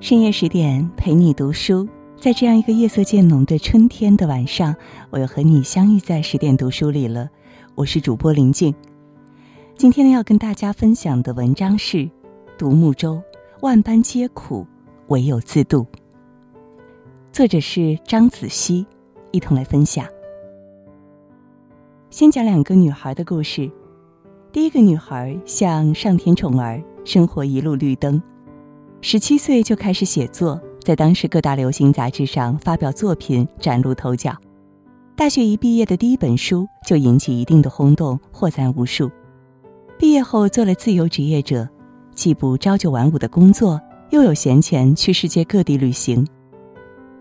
深夜十点陪你读书，在这样一个夜色渐浓的春天的晚上，我又和你相遇在十点读书里了。我是主播林静，今天呢要跟大家分享的文章是《独木舟，万般皆苦，唯有自渡》。作者是张子熙，一同来分享。先讲两个女孩的故事。第一个女孩像上天宠儿，生活一路绿灯。十七岁就开始写作，在当时各大流行杂志上发表作品，崭露头角。大学一毕业的第一本书就引起一定的轰动，获赞无数。毕业后做了自由职业者，既不朝九晚五的工作，又有闲钱去世界各地旅行。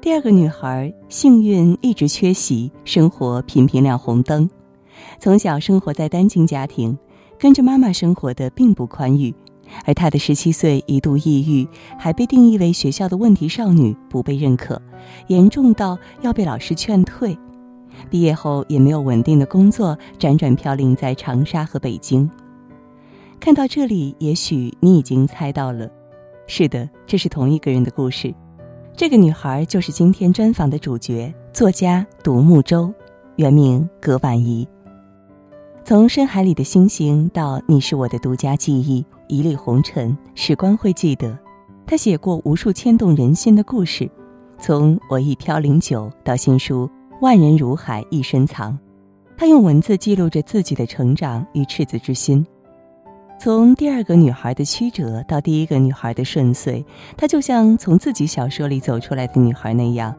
第二个女孩幸运一直缺席，生活频频亮红灯。从小生活在单亲家庭，跟着妈妈生活的并不宽裕。而她的十七岁一度抑郁，还被定义为学校的问题少女，不被认可，严重到要被老师劝退。毕业后也没有稳定的工作，辗转飘零在长沙和北京。看到这里，也许你已经猜到了，是的，这是同一个人的故事。这个女孩就是今天专访的主角，作家独木舟，原名葛婉怡。从深海里的星星到你是我的独家记忆。一粒红尘，时光会记得。他写过无数牵动人心的故事，从我一飘零酒到新书万人如海一深藏。他用文字记录着自己的成长与赤子之心。从第二个女孩的曲折到第一个女孩的顺遂，她就像从自己小说里走出来的女孩那样，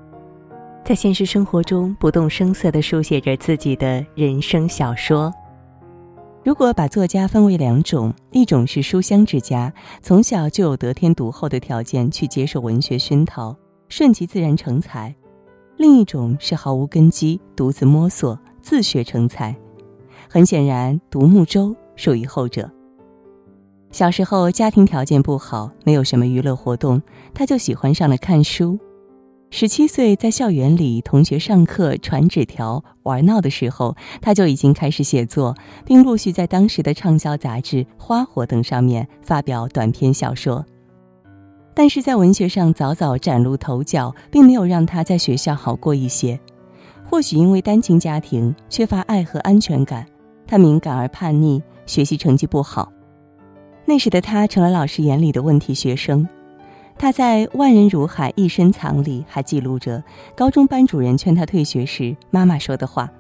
在现实生活中不动声色地书写着自己的人生小说。如果把作家分为两种，一种是书香之家，从小就有得天独厚的条件去接受文学熏陶，顺其自然成才；另一种是毫无根基，独自摸索，自学成才。很显然，独木舟属于后者。小时候家庭条件不好，没有什么娱乐活动，他就喜欢上了看书。十七岁，在校园里同学上课传纸条玩闹的时候，他就已经开始写作，并陆续在当时的畅销杂志《花火》等上面发表短篇小说。但是在文学上早早崭露头角，并没有让他在学校好过一些。或许因为单亲家庭缺乏爱和安全感，他敏感而叛逆，学习成绩不好。那时的他成了老师眼里的问题学生。他在“万人如海一身藏”里还记录着高中班主任劝他退学时妈妈说的话：“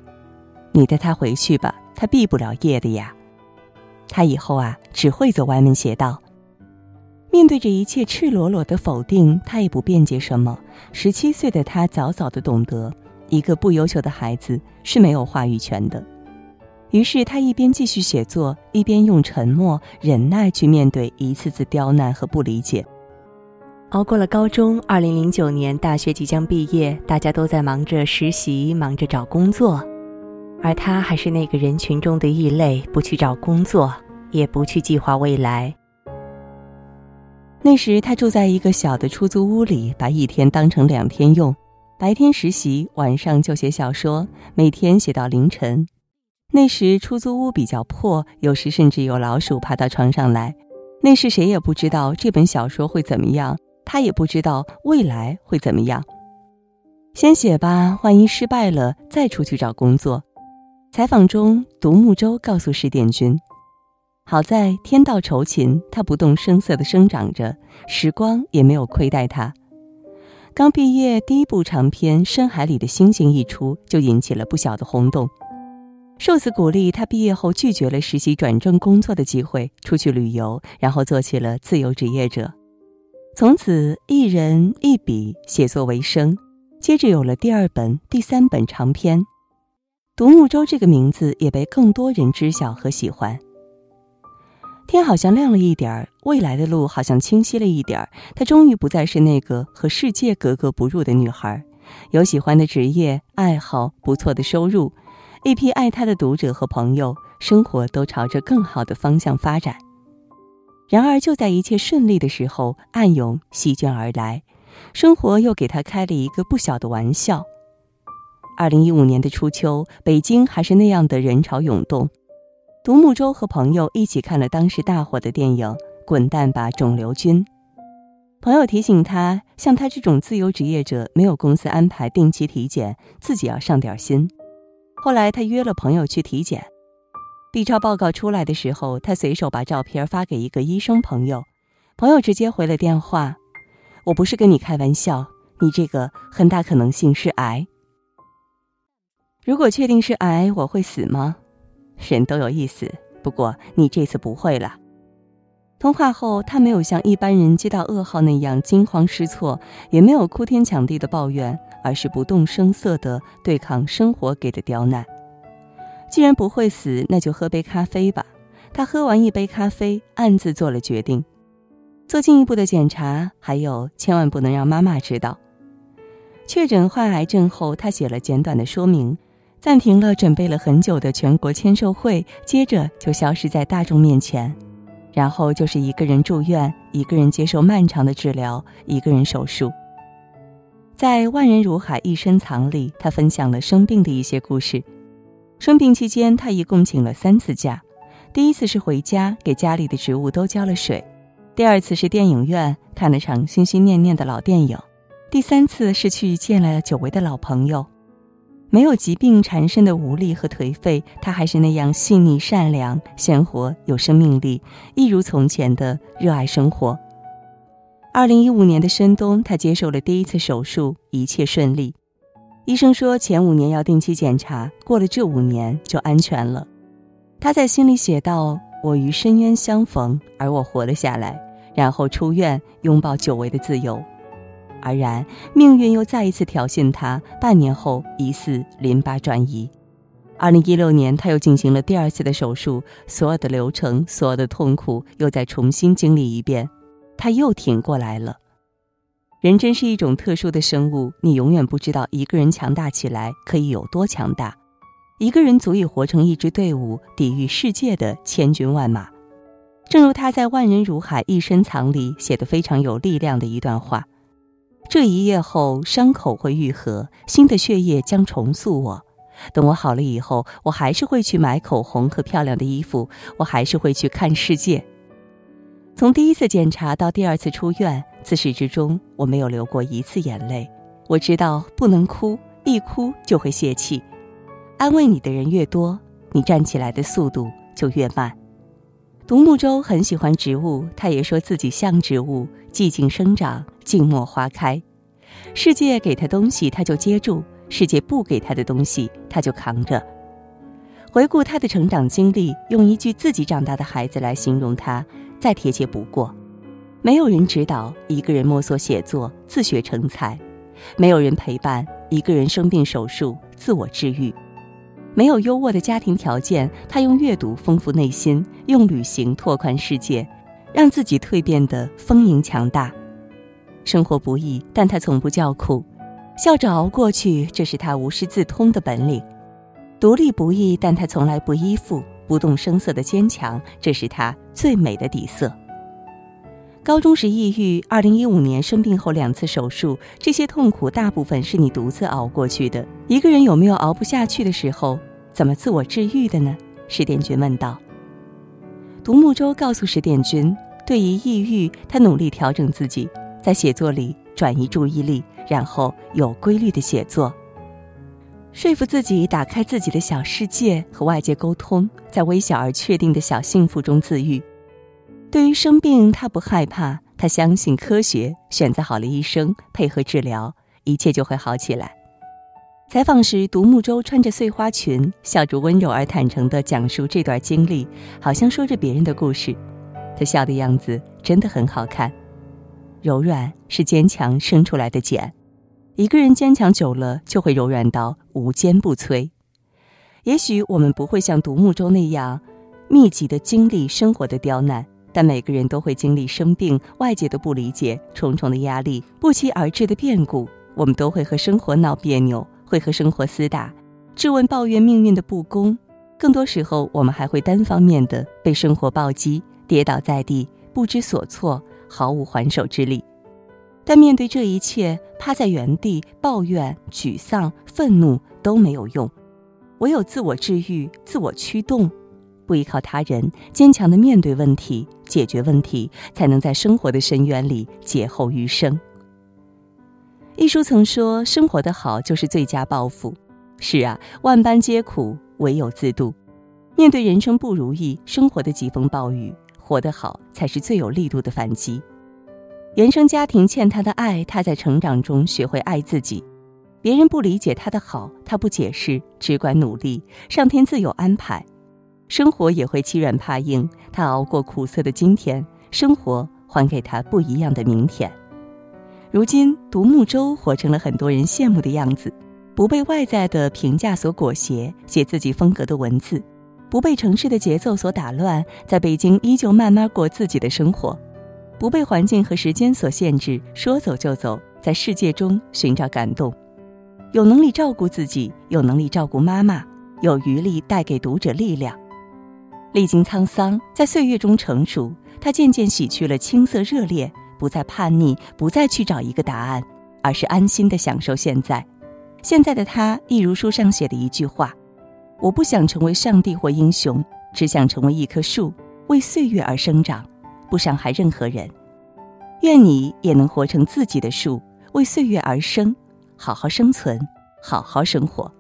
你带他回去吧，他毕不了业的呀。”他以后啊只会走歪门邪道。面对这一切赤裸裸的否定，他也不辩解什么。十七岁的他早早的懂得，一个不优秀的孩子是没有话语权的。于是他一边继续写作，一边用沉默忍耐去面对一次次刁难和不理解。熬过了高中，二零零九年大学即将毕业，大家都在忙着实习，忙着找工作，而他还是那个人群中的异类，不去找工作，也不去计划未来。那时他住在一个小的出租屋里，把一天当成两天用，白天实习，晚上就写小说，每天写到凌晨。那时出租屋比较破，有时甚至有老鼠爬到床上来。那时谁也不知道这本小说会怎么样。他也不知道未来会怎么样，先写吧，万一失败了再出去找工作。采访中，独木舟告诉石点君：“好在天道酬勤，他不动声色地生长着，时光也没有亏待他。刚毕业，第一部长篇《深海里的星星》一出，就引起了不小的轰动。受此鼓励，他毕业后拒绝了实习转正工作的机会，出去旅游，然后做起了自由职业者。”从此一人一笔写作为生，接着有了第二本、第三本长篇，《独木舟》这个名字也被更多人知晓和喜欢。天好像亮了一点儿，未来的路好像清晰了一点儿。她终于不再是那个和世界格格不入的女孩，有喜欢的职业、爱好、不错的收入，一批爱她的读者和朋友，生活都朝着更好的方向发展。然而，就在一切顺利的时候，暗涌席卷而来，生活又给他开了一个不小的玩笑。二零一五年的初秋，北京还是那样的人潮涌动。独木舟和朋友一起看了当时大火的电影《滚蛋吧，肿瘤君》。朋友提醒他，像他这种自由职业者，没有公司安排定期体检，自己要上点心。后来他约了朋友去体检，B 超报告出来的时候，他随手把照片发给一个医生朋友，朋友直接回了电话：“我不是跟你开玩笑，你这个很大可能性是癌。如果确定是癌，我会死吗？人都有意思，不过你这次不会了。”通话后，他没有像一般人接到噩耗那样惊慌失措，也没有哭天抢地的抱怨。而是不动声色地对抗生活给的刁难。既然不会死，那就喝杯咖啡吧。他喝完一杯咖啡，暗自做了决定：做进一步的检查，还有千万不能让妈妈知道。确诊患癌症后，他写了简短的说明，暂停了准备了很久的全国签售会，接着就消失在大众面前。然后就是一个人住院，一个人接受漫长的治疗，一个人手术。在万人如海一身藏里，他分享了生病的一些故事。生病期间，他一共请了三次假：第一次是回家给家里的植物都浇了水；第二次是电影院看了场心心念念的老电影；第三次是去见了久违的老朋友。没有疾病缠身的无力和颓废，他还是那样细腻、善良、鲜活、有生命力，一如从前的热爱生活。二零一五年的深冬，他接受了第一次手术，一切顺利。医生说前五年要定期检查，过了这五年就安全了。他在心里写道：“我与深渊相逢，而我活了下来，然后出院，拥抱久违的自由。”而然，命运又再一次挑衅他。半年后，疑似淋巴转移。二零一六年，他又进行了第二次的手术，所有的流程，所有的痛苦，又再重新经历一遍。他又挺过来了。人真是一种特殊的生物，你永远不知道一个人强大起来可以有多强大。一个人足以活成一支队伍，抵御世界的千军万马。正如他在《万人如海一身藏》里写的非常有力量的一段话：这一夜后，伤口会愈合，新的血液将重塑我。等我好了以后，我还是会去买口红和漂亮的衣服，我还是会去看世界。从第一次检查到第二次出院，自始至终我没有流过一次眼泪。我知道不能哭，一哭就会泄气。安慰你的人越多，你站起来的速度就越慢。独木舟很喜欢植物，他也说自己像植物，寂静生长，静默花开。世界给他东西，他就接住；世界不给他的东西，他就扛着。回顾他的成长经历，用一句“自己长大的孩子”来形容他。再贴切不过，没有人指导，一个人摸索写作，自学成才；没有人陪伴，一个人生病手术，自我治愈；没有优渥的家庭条件，他用阅读丰富内心，用旅行拓宽世界，让自己蜕变得丰盈强大。生活不易，但他从不叫苦，笑着熬过去，这是他无师自通的本领。独立不易，但他从来不依附。不动声色的坚强，这是他最美的底色。高中时抑郁，二零一五年生病后两次手术，这些痛苦大部分是你独自熬过去的。一个人有没有熬不下去的时候？怎么自我治愈的呢？石殿军问道。独木舟告诉石殿军，对于抑郁，他努力调整自己，在写作里转移注意力，然后有规律的写作。说服自己打开自己的小世界和外界沟通，在微小而确定的小幸福中自愈。对于生病，他不害怕，他相信科学，选择好了医生，配合治疗，一切就会好起来。采访时，独木舟穿着碎花裙，笑着温柔而坦诚地讲述这段经历，好像说着别人的故事。他笑的样子真的很好看。柔软是坚强生出来的茧。一个人坚强久了，就会柔软到无坚不摧。也许我们不会像独木舟那样密集的经历生活的刁难，但每个人都会经历生病、外界的不理解、重重的压力、不期而至的变故。我们都会和生活闹别扭，会和生活厮打，质问、抱怨命运的不公。更多时候，我们还会单方面的被生活暴击，跌倒在地，不知所措，毫无还手之力。但面对这一切，趴在原地抱怨、沮丧、愤怒都没有用，唯有自我治愈、自我驱动，不依靠他人，坚强的面对问题、解决问题，才能在生活的深渊里劫后余生。一书曾说：“生活的好就是最佳报复。”是啊，万般皆苦，唯有自渡。面对人生不如意、生活的疾风暴雨，活得好才是最有力度的反击。原生家庭欠他的爱，他在成长中学会爱自己。别人不理解他的好，他不解释，只管努力。上天自有安排，生活也会欺软怕硬。他熬过苦涩的今天，生活还给他不一样的明天。如今，独木舟活成了很多人羡慕的样子，不被外在的评价所裹挟，写自己风格的文字，不被城市的节奏所打乱，在北京依旧慢慢过自己的生活，不被环境和时间所限制，说走就走，在世界中寻找感动。有能力照顾自己，有能力照顾妈妈，有余力带给读者力量。历经沧桑，在岁月中成熟，他渐渐洗去了青涩热烈，不再叛逆，不再去找一个答案，而是安心的享受现在。现在的他，一如书上写的一句话：“我不想成为上帝或英雄，只想成为一棵树，为岁月而生长，不伤害任何人。愿你也能活成自己的树，为岁月而生。”好好生存，好好生活。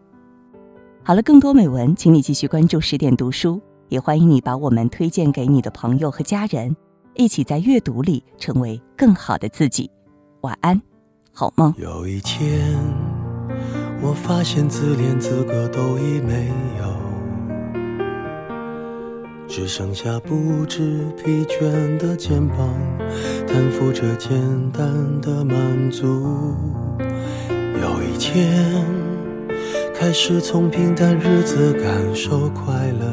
好了，更多美文，请你继续关注十点读书，也欢迎你把我们推荐给你的朋友和家人，一起在阅读里成为更好的自己。晚安，好梦。有一天，我发现自怜资格都已没有，只剩下不知疲倦的肩膀，担负着简单的满足。有一天，开始从平淡日子感受快乐，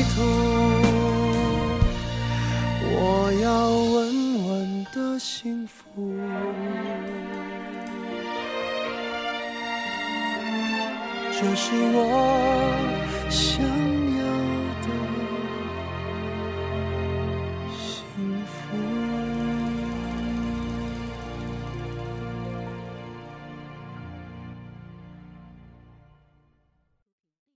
就是我想。